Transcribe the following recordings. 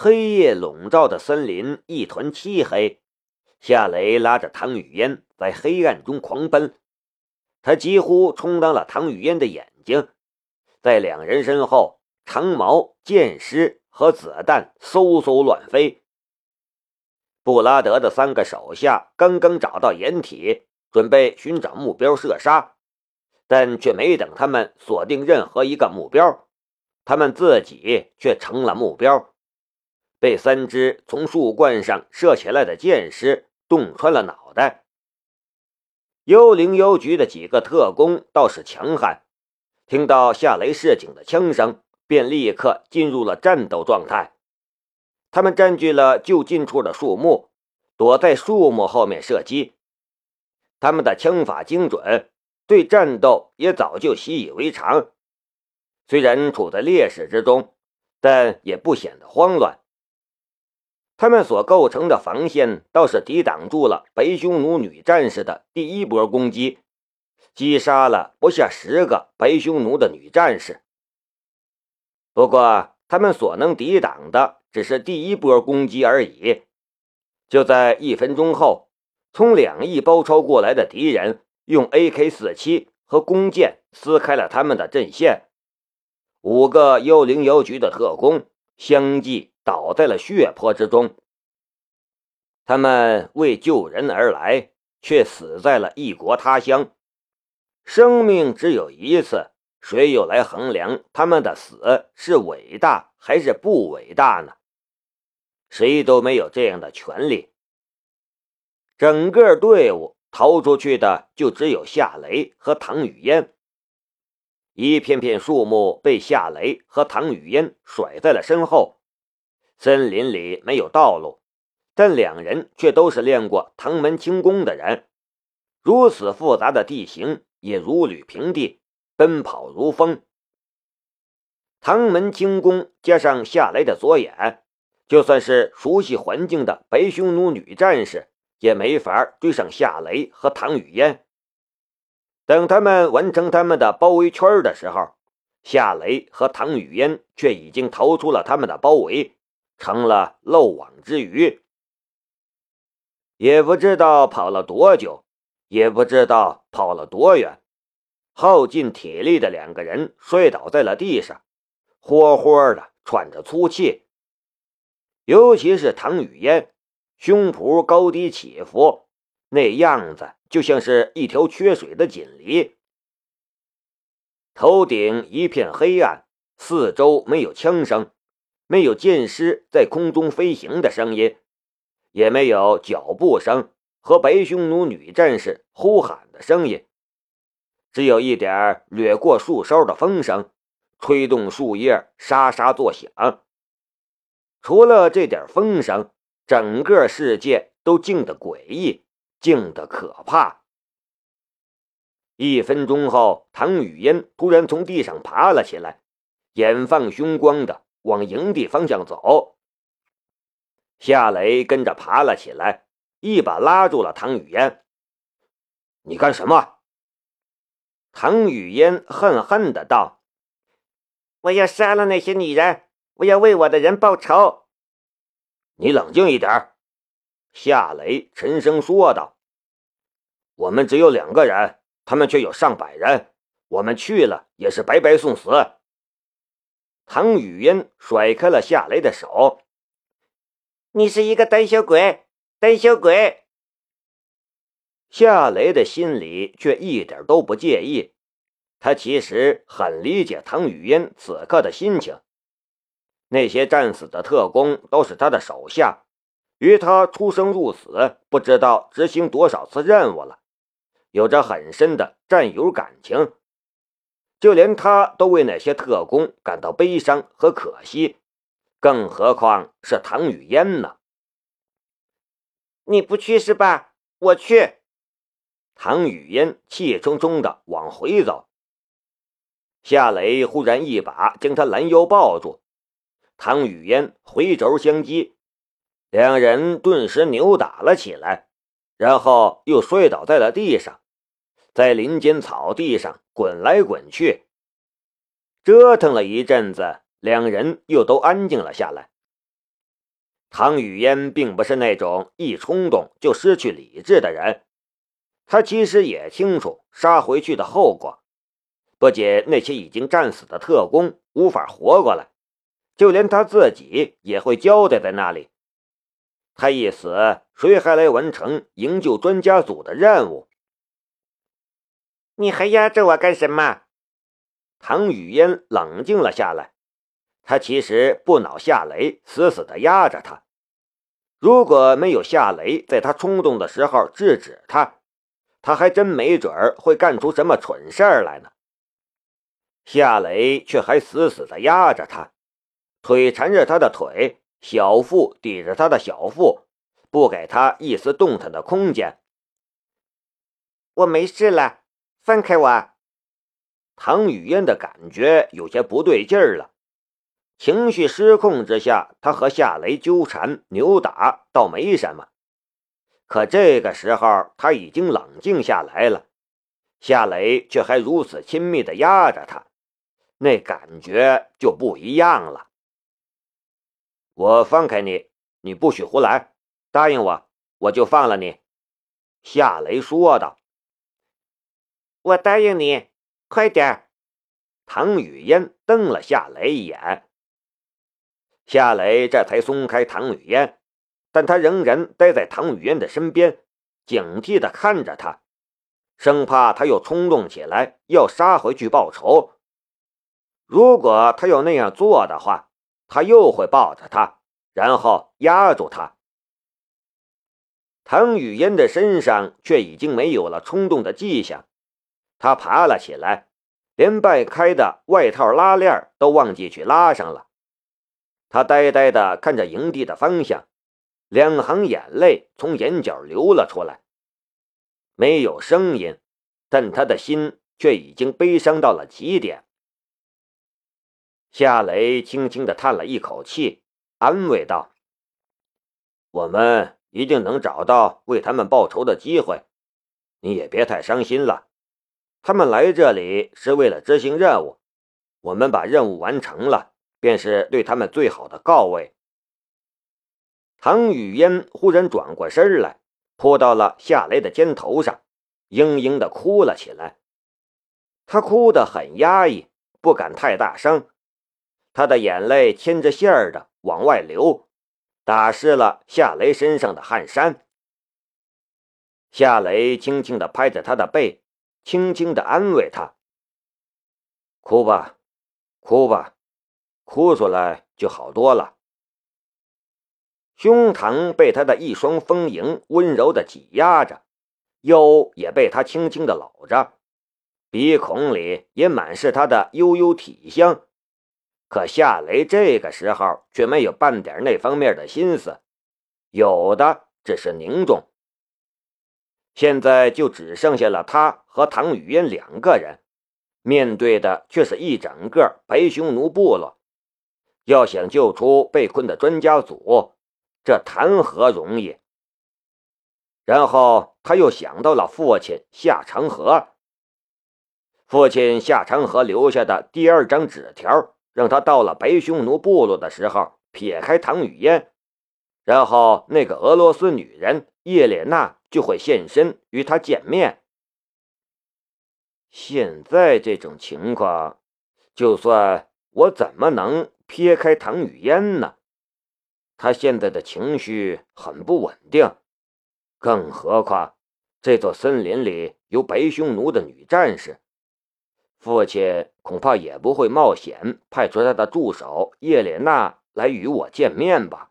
黑夜笼罩的森林一团漆黑，夏雷拉着唐雨嫣在黑暗中狂奔，他几乎充当了唐雨嫣的眼睛，在两人身后，长矛、剑矢和子弹嗖嗖乱飞。布拉德的三个手下刚刚找到掩体，准备寻找目标射杀，但却没等他们锁定任何一个目标，他们自己却成了目标。被三支从树冠上射起来的箭矢洞穿了脑袋。幽灵邮局的几个特工倒是强悍，听到夏雷示警的枪声，便立刻进入了战斗状态。他们占据了就近处的树木，躲在树木后面射击。他们的枪法精准，对战斗也早就习以为常。虽然处在劣势之中，但也不显得慌乱。他们所构成的防线倒是抵挡住了白匈奴女战士的第一波攻击，击杀了不下十个白匈奴的女战士。不过，他们所能抵挡的只是第一波攻击而已。就在一分钟后，从两翼包抄过来的敌人用 AK-47 和弓箭撕开了他们的阵线，五个幽灵邮局的特工相继。倒在了血泊之中。他们为救人而来，却死在了异国他乡。生命只有一次，谁又来衡量他们的死是伟大还是不伟大呢？谁都没有这样的权利。整个队伍逃出去的就只有夏雷和唐雨嫣。一片片树木被夏雷和唐雨嫣甩在了身后。森林里没有道路，但两人却都是练过唐门轻功的人，如此复杂的地形也如履平地，奔跑如风。唐门轻功加上夏雷的左眼，就算是熟悉环境的白匈奴女战士也没法追上夏雷和唐雨嫣。等他们完成他们的包围圈的时候，夏雷和唐雨嫣却已经逃出了他们的包围。成了漏网之鱼，也不知道跑了多久，也不知道跑了多远，耗尽体力的两个人摔倒在了地上，呼呼的喘着粗气。尤其是唐雨嫣，胸脯高低起伏，那样子就像是一条缺水的锦鲤。头顶一片黑暗，四周没有枪声。没有剑师在空中飞行的声音，也没有脚步声和白匈奴女战士呼喊的声音，只有一点掠过树梢的风声，吹动树叶沙沙作响。除了这点风声，整个世界都静得诡异，静得可怕。一分钟后，唐雨嫣突然从地上爬了起来，眼放凶光的。往营地方向走，夏雷跟着爬了起来，一把拉住了唐雨嫣。“你干什么？”唐雨嫣恨恨的道，“我要杀了那些女人，我要为我的人报仇。”你冷静一点。”夏雷沉声说道，“我们只有两个人，他们却有上百人，我们去了也是白白送死。”唐雨嫣甩开了夏雷的手。“你是一个胆小鬼，胆小鬼！”夏雷的心里却一点都不介意，他其实很理解唐雨嫣此刻的心情。那些战死的特工都是他的手下，与他出生入死，不知道执行多少次任务了，有着很深的战友感情。就连他都为那些特工感到悲伤和可惜，更何况是唐雨嫣呢？你不去是吧？我去。唐雨嫣气冲冲的往回走。夏雷忽然一把将他拦腰抱住，唐雨嫣回轴相击，两人顿时扭打了起来，然后又摔倒在了地上。在林间草地上滚来滚去，折腾了一阵子，两人又都安静了下来。唐雨嫣并不是那种一冲动就失去理智的人，他其实也清楚杀回去的后果。不仅那些已经战死的特工无法活过来，就连他自己也会交代在那里。他一死，谁还来完成营救专家组的任务？你还压着我干什么？唐雨嫣冷静了下来。他其实不恼夏雷死死的压着他，如果没有夏雷在他冲动的时候制止他，他还真没准儿会干出什么蠢事儿来呢。夏雷却还死死的压着他，腿缠着他的腿，小腹抵着他的小腹，不给他一丝动弹的空间。我没事了，放开我！唐雨嫣的感觉有些不对劲儿了。情绪失控之下，她和夏雷纠缠扭打倒没什么，可这个时候他已经冷静下来了，夏雷却还如此亲密的压着他，那感觉就不一样了。我放开你，你不许胡来，答应我，我就放了你。”夏雷说道。“我答应你，快点。”唐雨嫣瞪了夏雷一眼。夏雷这才松开唐雨嫣，但他仍然待在唐雨嫣的身边，警惕地看着她，生怕她又冲动起来要杀回去报仇。如果他要那样做的话，他又会抱着她，然后压住她。唐雨嫣的身上却已经没有了冲动的迹象，他爬了起来，连掰开的外套拉链都忘记去拉上了。他呆呆地看着营地的方向，两行眼泪从眼角流了出来。没有声音，但他的心却已经悲伤到了极点。夏雷轻轻地叹了一口气，安慰道：“我们一定能找到为他们报仇的机会，你也别太伤心了。他们来这里是为了执行任务，我们把任务完成了。”便是对他们最好的告慰。唐雨嫣忽然转过身来，扑到了夏雷的肩头上，嘤嘤的哭了起来。她哭得很压抑，不敢太大声，她的眼泪牵着线儿的往外流，打湿了夏雷身上的汗衫。夏雷轻轻的拍着她的背，轻轻的安慰他：“哭吧，哭吧。”哭出来就好多了。胸膛被他的一双丰盈温柔的挤压着，腰也被他轻轻的搂着，鼻孔里也满是他的悠悠体香。可夏雷这个时候却没有半点那方面的心思，有的只是凝重。现在就只剩下了他和唐雨嫣两个人，面对的却是一整个白匈奴部落。要想救出被困的专家组，这谈何容易？然后他又想到了父亲夏长河，父亲夏长河留下的第二张纸条，让他到了白匈奴部落的时候撇开唐雨嫣，然后那个俄罗斯女人叶莲娜就会现身与他见面。现在这种情况，就算我怎么能？撇开唐雨嫣呢，他现在的情绪很不稳定，更何况这座森林里有白匈奴的女战士，父亲恐怕也不会冒险派出他的助手叶莲娜来与我见面吧？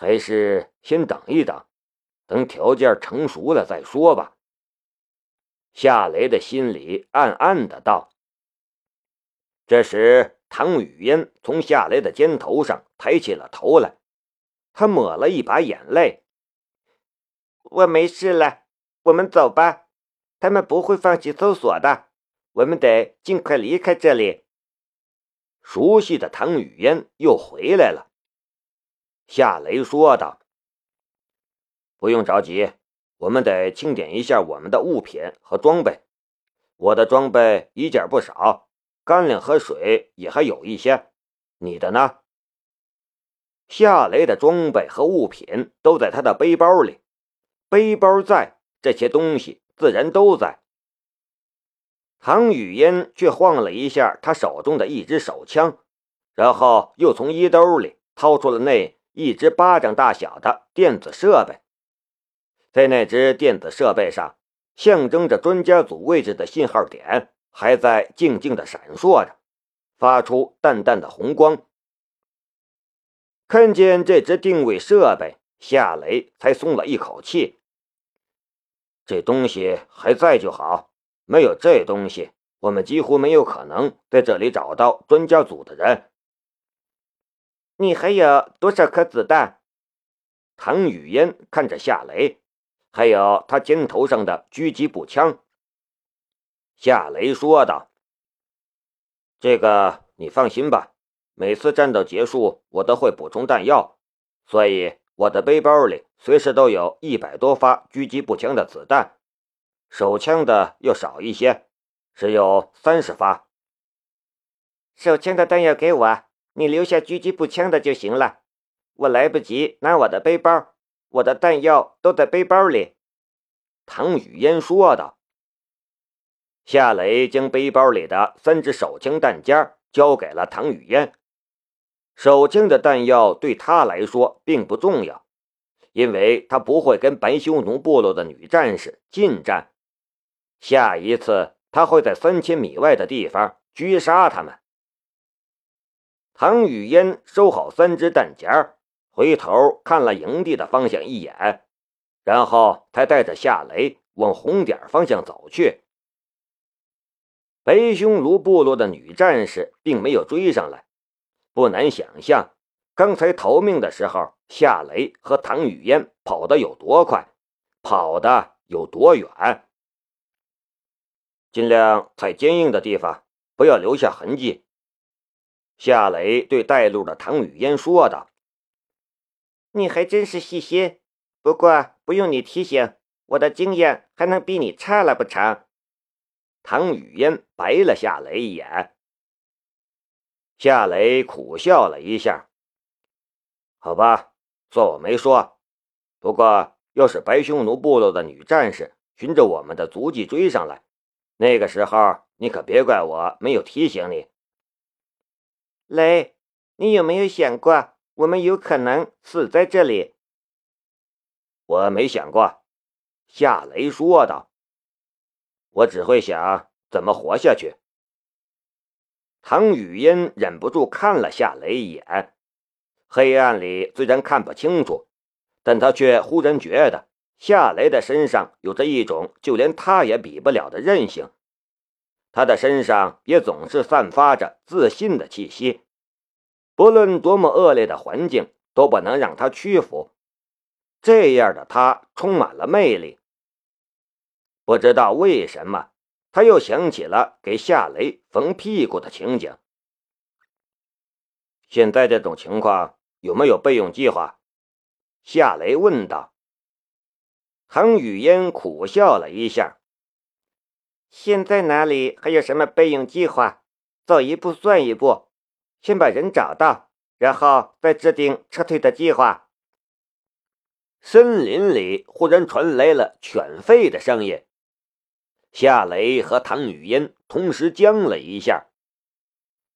还是先等一等，等条件成熟了再说吧。夏雷的心里暗暗的道。这时。唐雨嫣从夏雷的肩头上抬起了头来，她抹了一把眼泪。我没事了，我们走吧。他们不会放弃搜索的，我们得尽快离开这里。熟悉的唐雨嫣又回来了。夏雷说道：“不用着急，我们得清点一下我们的物品和装备。我的装备一件不少。”干粮和水也还有一些，你的呢？夏雷的装备和物品都在他的背包里，背包在，这些东西自然都在。唐雨嫣却晃了一下他手中的一支手枪，然后又从衣兜里掏出了那一只巴掌大小的电子设备，在那只电子设备上，象征着专家组位置的信号点还在静静的闪烁着，发出淡淡的红光。看见这只定位设备，夏雷才松了一口气。这东西还在就好，没有这东西，我们几乎没有可能在这里找到专家组的人。你还有多少颗子弹？唐雨嫣看着夏雷，还有他肩头上的狙击步枪。夏雷说道：“这个你放心吧。”每次战斗结束，我都会补充弹药，所以我的背包里随时都有一百多发狙击步枪的子弹，手枪的又少一些，只有三十发。手枪的弹药给我，你留下狙击步枪的就行了。我来不及拿我的背包，我的弹药都在背包里。”唐雨嫣说道。夏雷将背包里的三支手枪弹夹交给了唐雨嫣。手枪的弹药对他来说并不重要，因为他不会跟白匈奴部落的女战士近战。下一次，他会在三千米外的地方狙杀他们。唐雨嫣收好三支弹夹，回头看了营地的方向一眼，然后才带着夏雷往红点方向走去。白匈奴部落的女战士并没有追上来。不难想象，刚才逃命的时候，夏雷和唐雨嫣跑得有多快，跑得有多远。尽量踩坚硬的地方，不要留下痕迹。夏雷对带路的唐雨嫣说道：“你还真是细心，不过不用你提醒，我的经验还能比你差了不成？”唐雨嫣白了夏雷一眼。夏雷苦笑了一下，好吧，算我没说。不过，要是白匈奴部落的女战士循着我们的足迹追上来，那个时候你可别怪我没有提醒你。雷，你有没有想过，我们有可能死在这里？我没想过，夏雷说道。我只会想怎么活下去。唐雨嫣忍不住看了夏雷一眼，黑暗里虽然看不清楚，但他却忽然觉得夏雷的身上有着一种就连他也比不了的韧性，他的身上也总是散发着自信的气息，不论多么恶劣的环境都不能让他屈服。这样的他充满了魅力，不知道为什么。他又想起了给夏雷缝屁股的情景。现在这种情况有没有备用计划？夏雷问道。唐雨嫣苦笑了一下：“现在哪里还有什么备用计划？走一步算一步，先把人找到，然后再制定撤退的计划。”森林里忽然传来了犬吠的声音。夏雷和唐雨嫣同时僵了一下。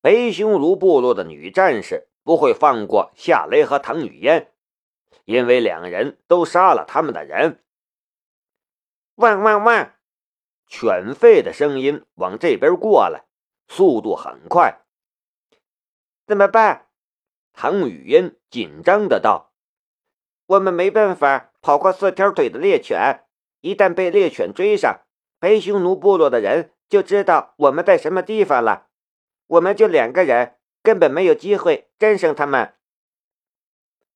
白匈奴部落的女战士不会放过夏雷和唐雨嫣，因为两人都杀了他们的人。汪汪汪！犬吠的声音往这边过来，速度很快。怎么办？唐雨嫣紧张的道：“我们没办法跑过四条腿的猎犬，一旦被猎犬追上。”白匈奴部落的人就知道我们在什么地方了，我们就两个人，根本没有机会战胜他们。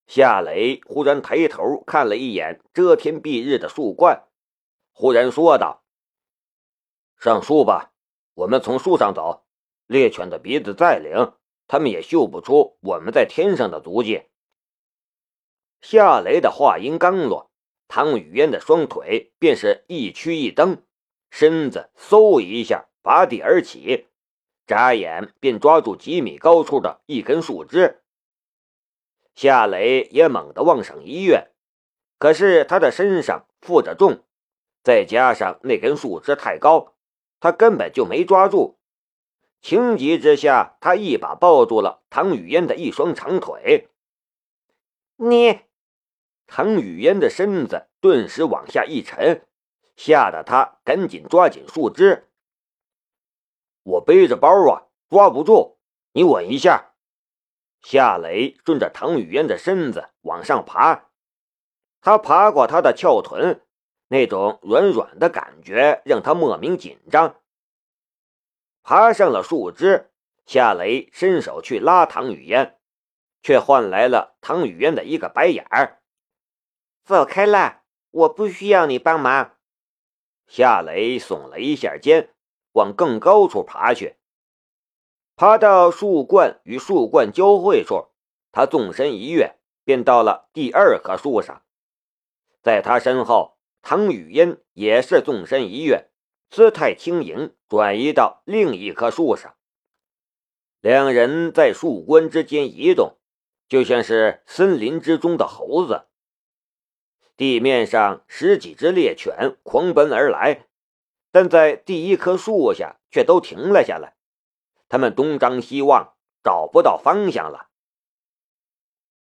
夏雷忽然抬头看了一眼遮天蔽日的树冠，忽然说道：“上树吧，我们从树上走。猎犬的鼻子再灵，他们也嗅不出我们在天上的足迹。”夏雷的话音刚落，唐雨嫣的双腿便是一屈一蹬。身子嗖一下拔地而起，眨眼便抓住几米高处的一根树枝。夏雷也猛地往上一跃，可是他的身上负着重，再加上那根树枝太高，他根本就没抓住。情急之下，他一把抱住了唐雨嫣的一双长腿。你，唐雨嫣的身子顿时往下一沉，吓得他赶紧抓紧树枝。我背着包啊，抓不住，你稳一下。夏雷顺着唐雨嫣的身子往上爬，他爬过她的翘臀，那种软软的感觉让他莫名紧张。爬上了树枝，夏雷伸手去拉唐雨嫣，却换来了唐雨嫣的一个白眼儿。走开了，我不需要你帮忙。夏雷耸了一下肩，往更高处爬去。爬到树冠与树冠交汇处，他纵身一跃，便到了第二棵树上。在他身后，唐雨嫣也是纵身一跃。姿态轻盈，转移到另一棵树上。两人在树冠之间移动，就像是森林之中的猴子。地面上十几只猎犬狂奔而来，但在第一棵树下却都停了下来。他们东张西望，找不到方向了。